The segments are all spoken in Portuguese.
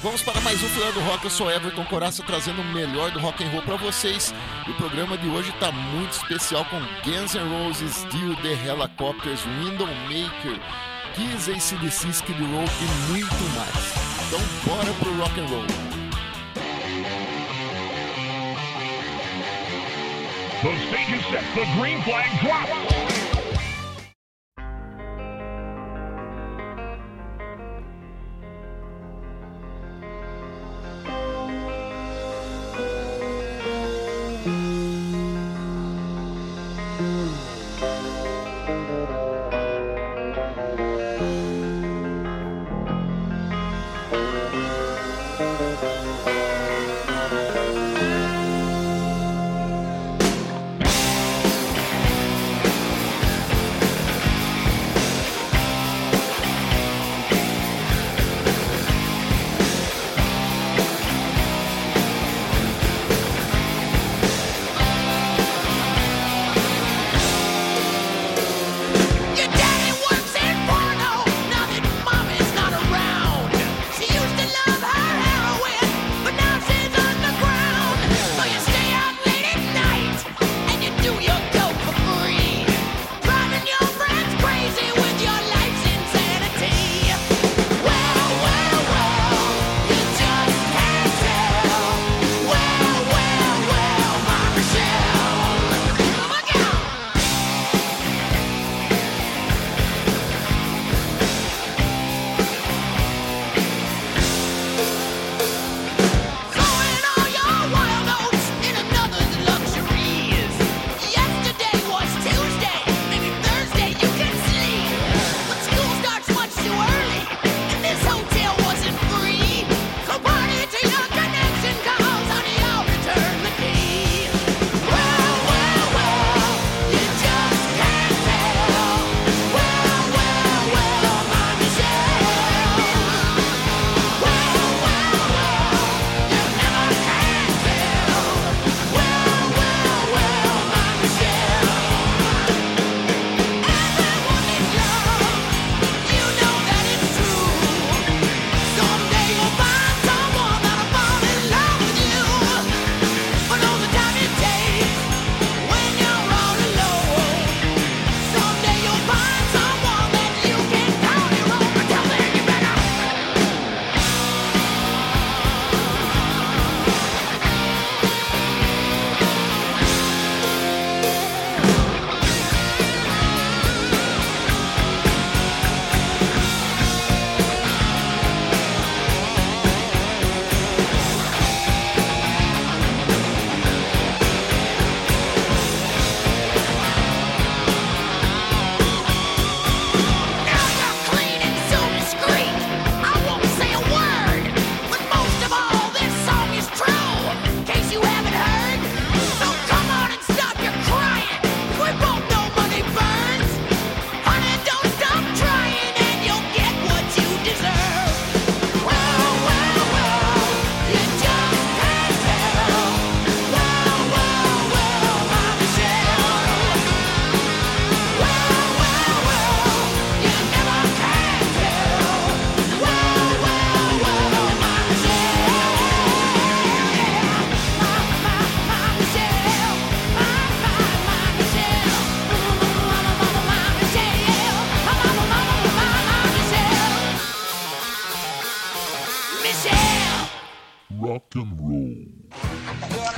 Vamos para mais um do Rock. Eu sou Everton Coraça trazendo o melhor do rock and roll para vocês. E o programa de hoje está muito especial com Guns N' Roses, Dio, The Helicopters, Windowmaker, Kiss, ACDC, Skid Row e muito mais. Então bora pro rock and roll. The stage is set. The green flag drops.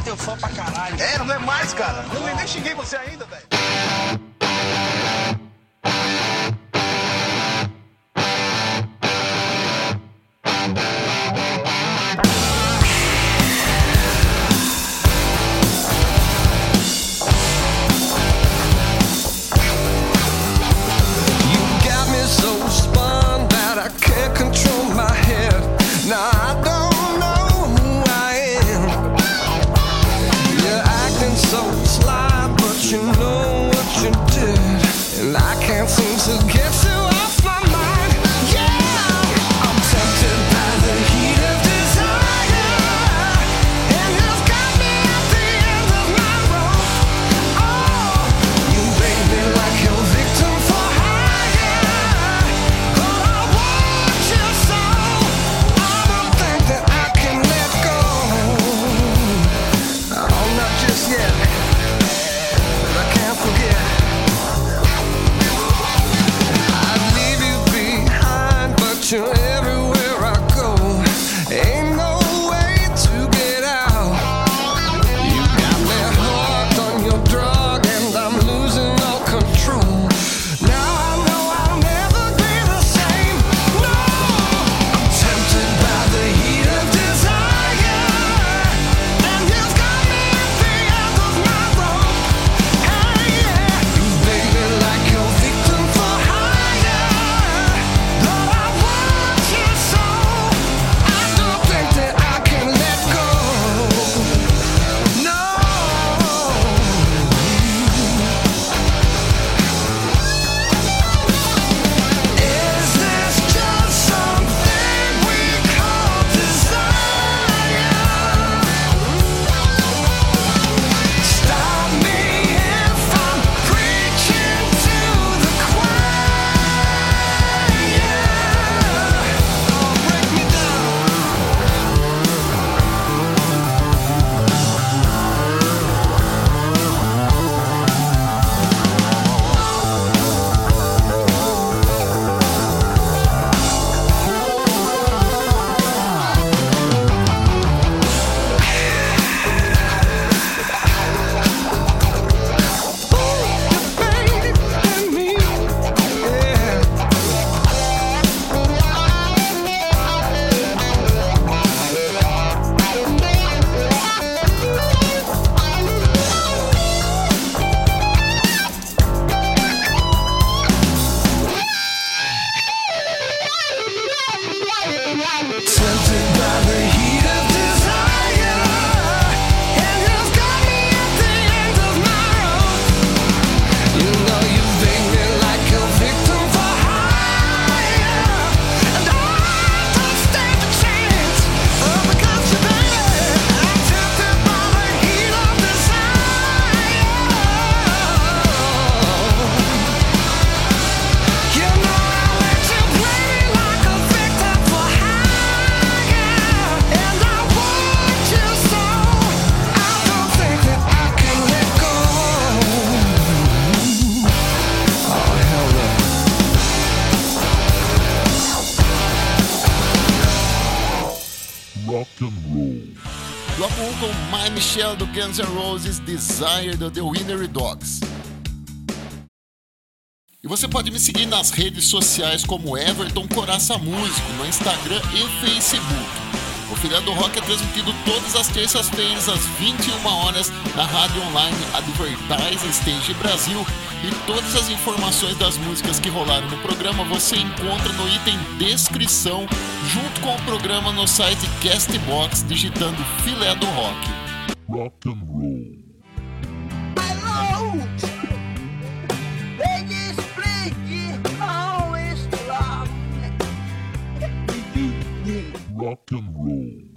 So sly, but you know what you do. Guns N' Roses Desire do The Winery Dogs. E você pode me seguir nas redes sociais como Everton Coraça Músico, no Instagram e Facebook. O Feriado Rock é transmitido todas as terças-feiras às 21 horas na rádio online Advertise Stage Brasil e todas as informações das músicas que rolaram no programa você encontra no item descrição junto com o programa no site Castbox digitando Filé do Rock. rock and roll. My road, it is freaky, always strong. rock and roll.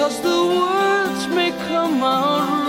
Cause the words may come out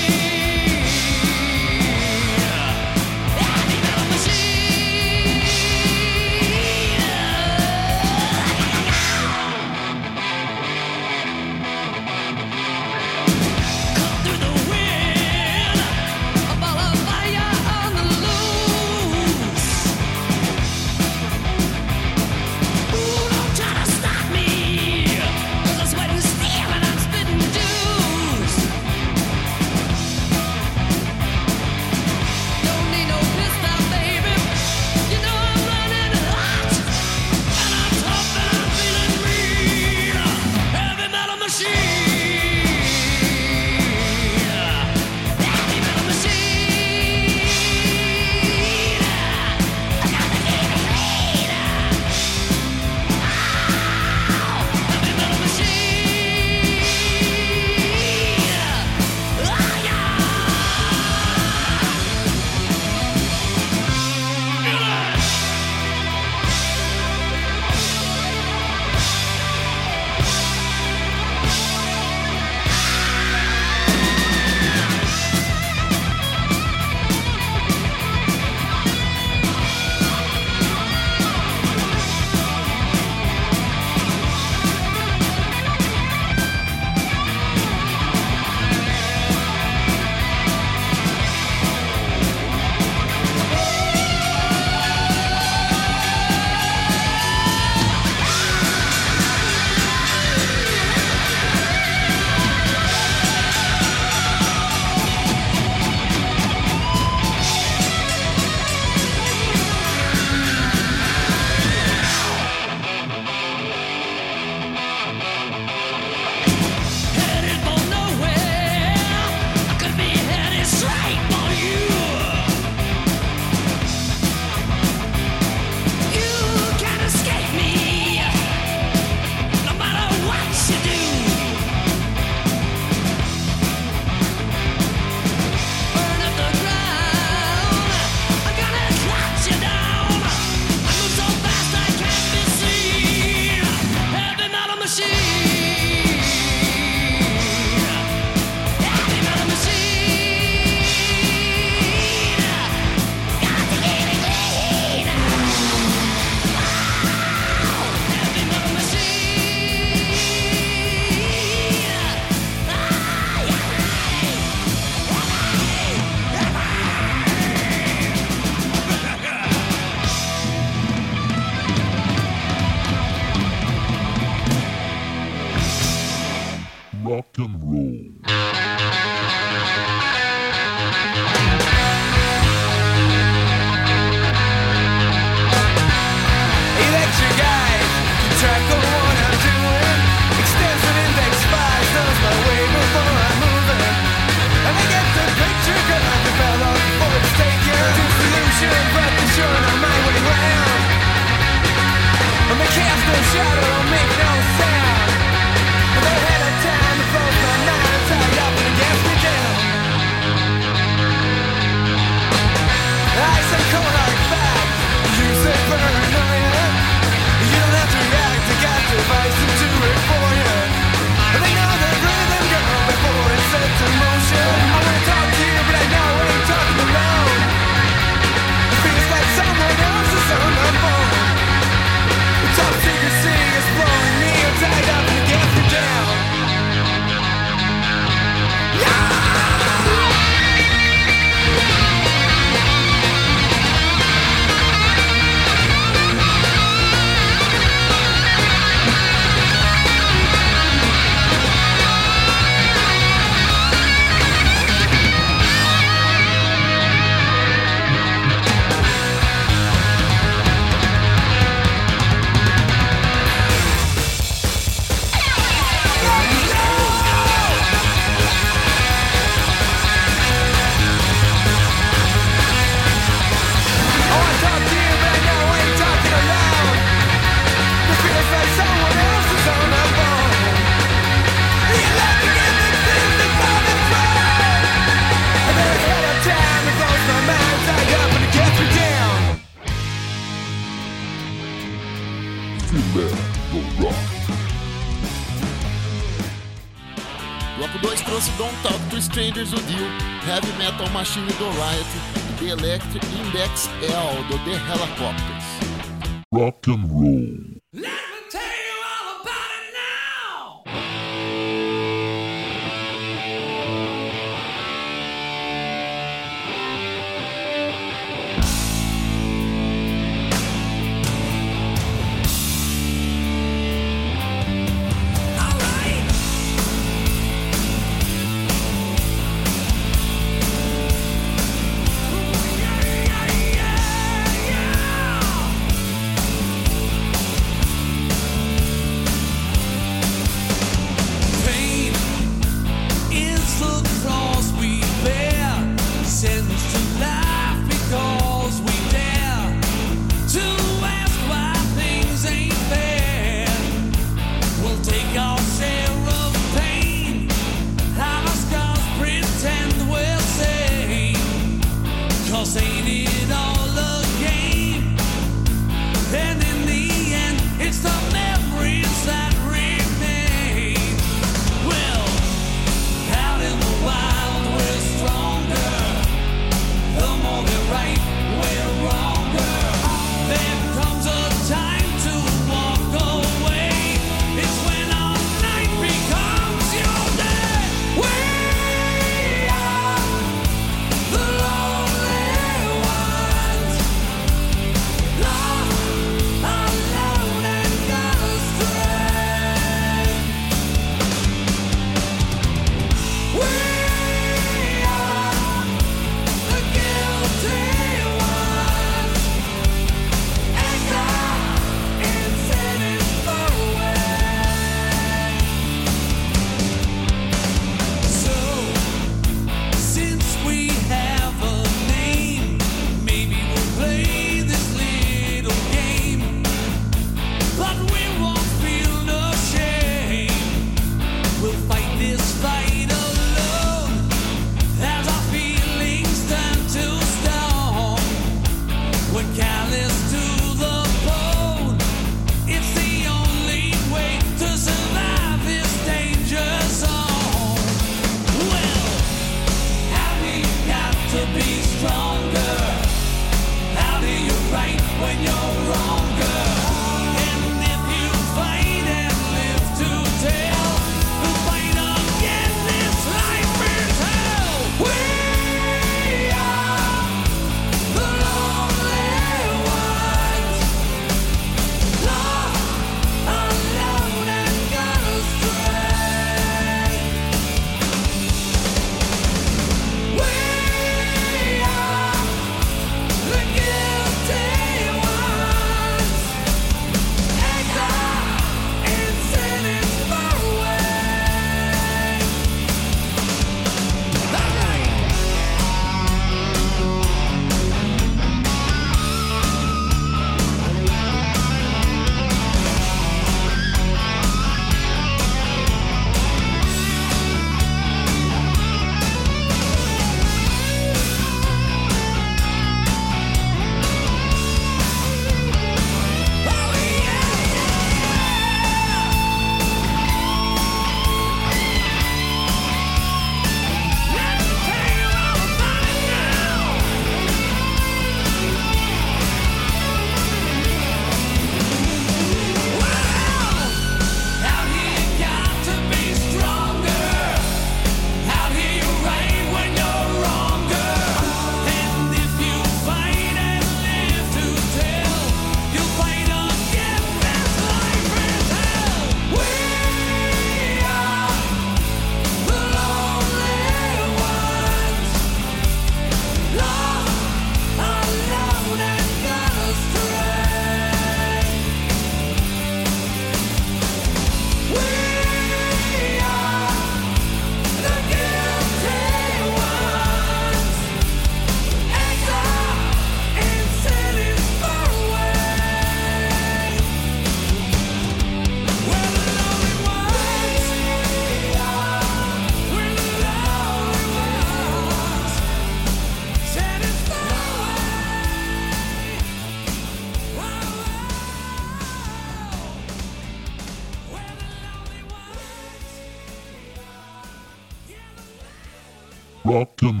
bakken.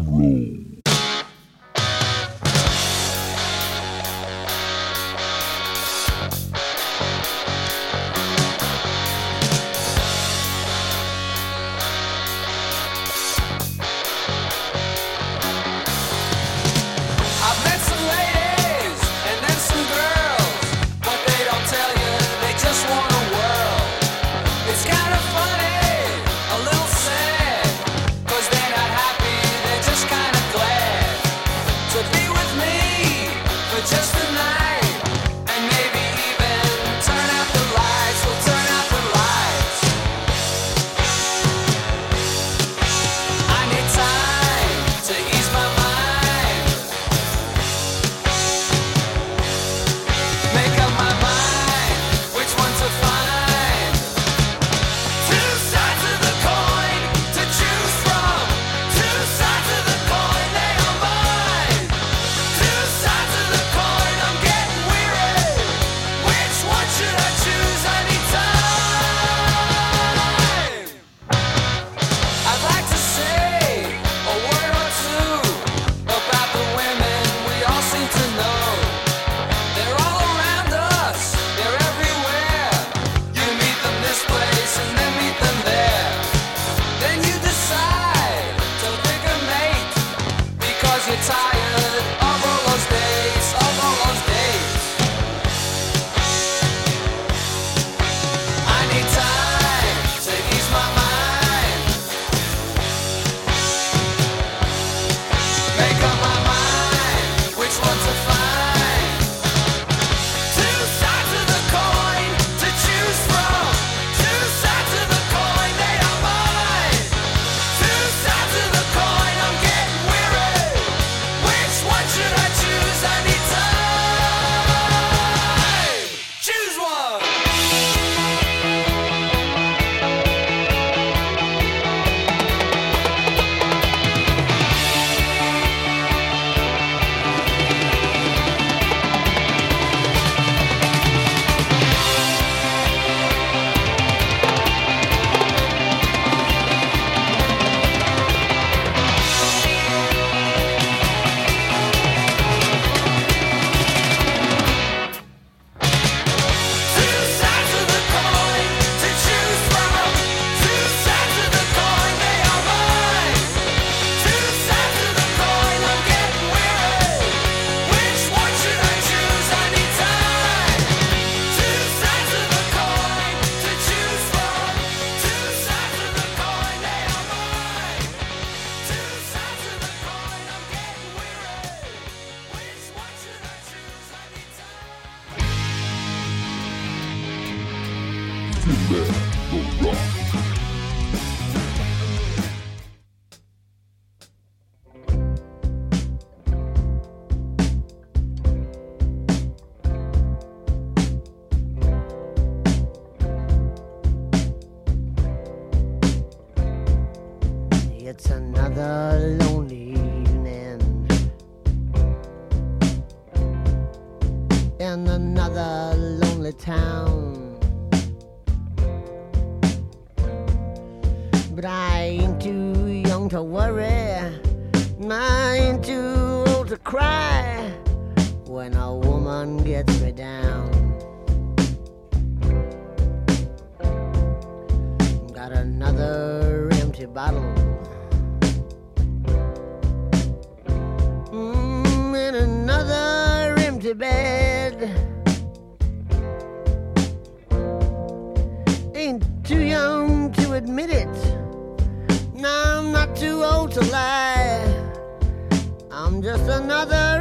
in another lonely town. But I ain't too young to worry, I ain't too old to cry when a woman gets me down. Got another empty bottle. mmm, and another empty bed. admit it. Now I'm not too old to lie. I'm just another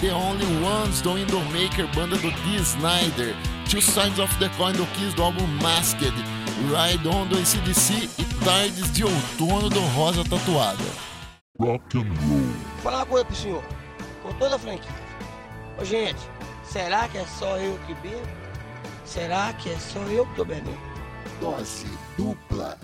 The Only Ones do Indomaker, banda do Dee Snyder, Two Sides of the Coin do Kiss do álbum Masked, Ride On do ACDC e Tardes de Outono do Rosa Tatuada. Rock and Roll. Falar uma coisa pro senhor, com toda a franquia. Ô gente, será que é só eu que bebo? Será que é só eu que tô bebendo? Dose dupla.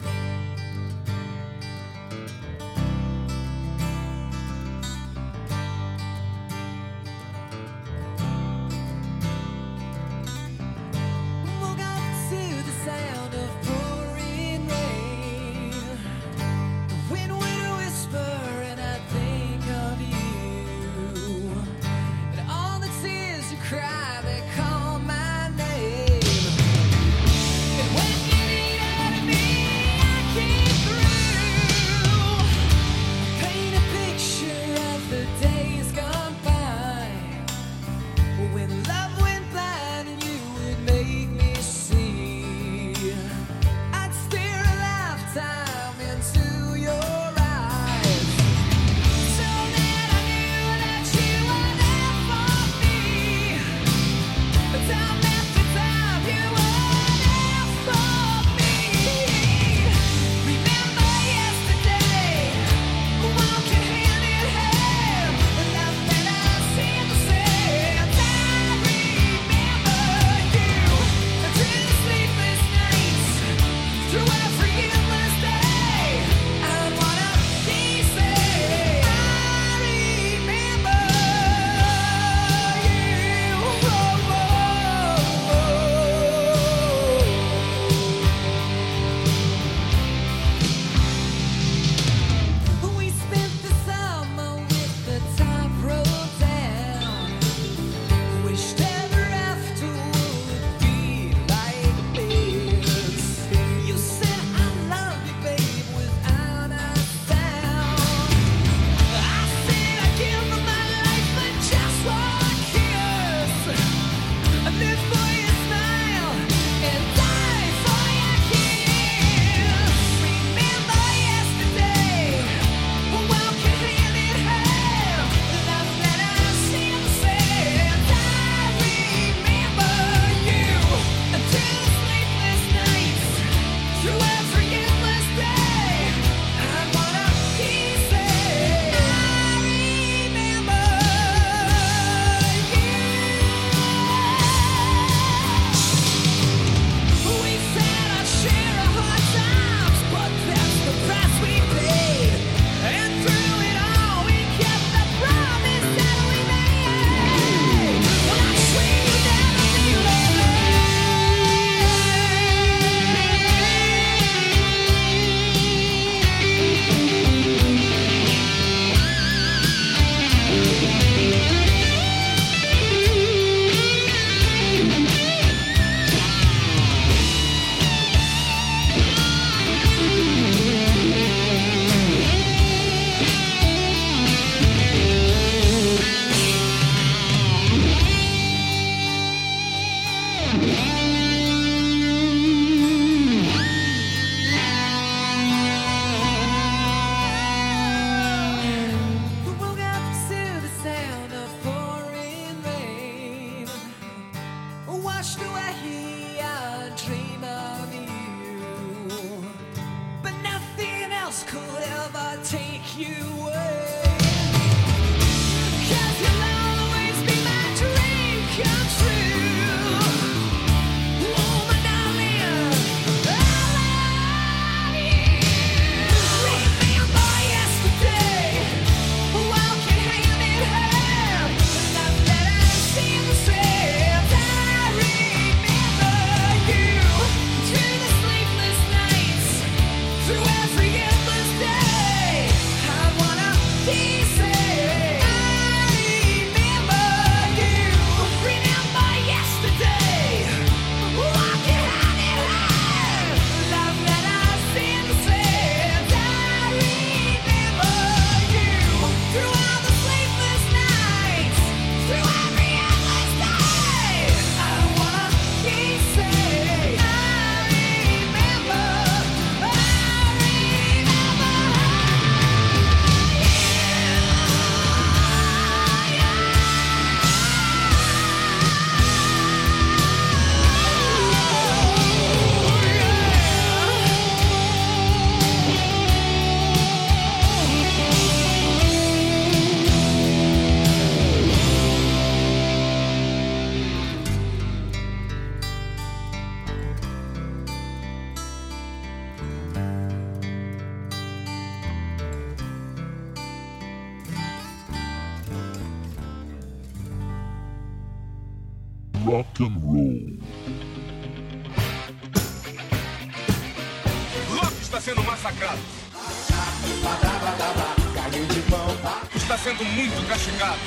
está sendo muito castigado.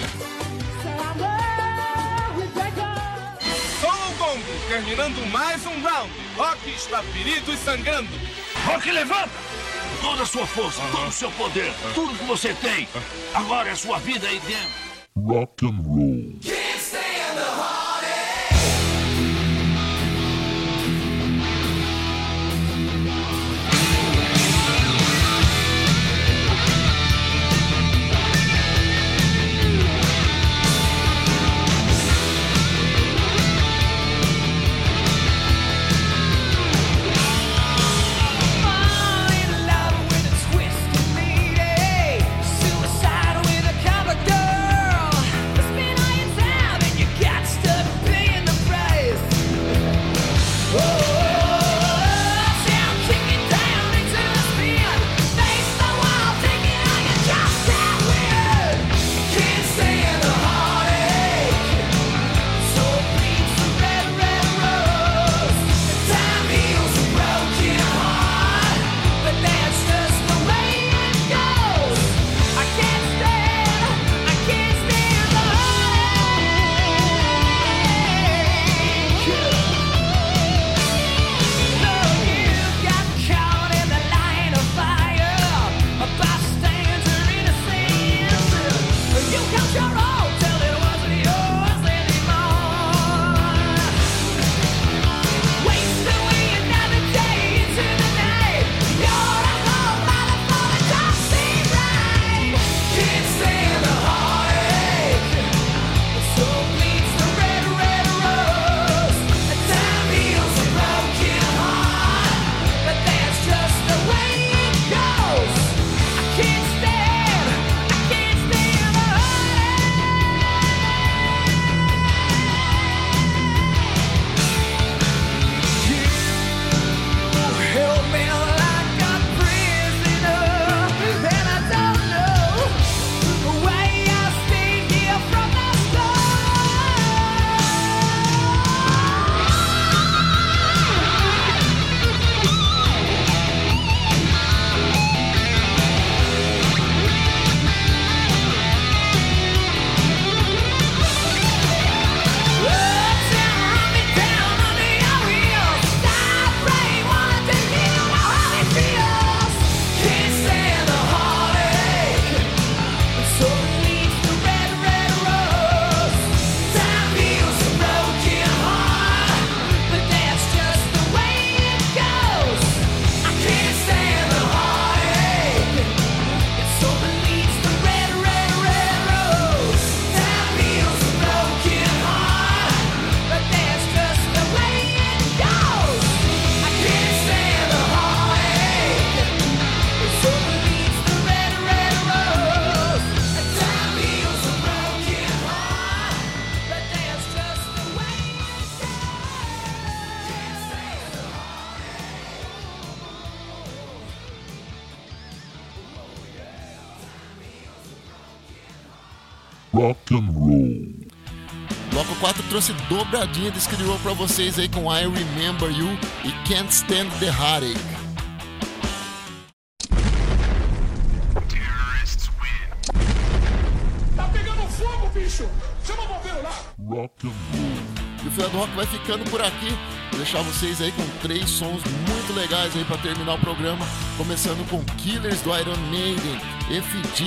Só terminando mais um round. Rock está ferido e sangrando. Rock, levanta! Toda a sua força, todo o seu poder, tudo que você tem. Agora é sua vida aí dentro. Rock and roll. trouxe dobradinha de Skid pra vocês aí com I Remember You e Can't Stand the Heartache. Tá pegando fogo, bicho! Chama o bombeiro lá! E o Fila do Rock vai ficando por aqui. Vou deixar vocês aí com três sons muito legais aí para terminar o programa. Começando com Killers do Iron Maiden, FG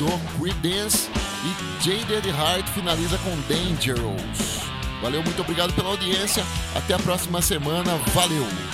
do Creedence e Jaded Heart finaliza com Dangerous. Valeu, muito obrigado pela audiência. Até a próxima semana. Valeu!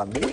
cuándo.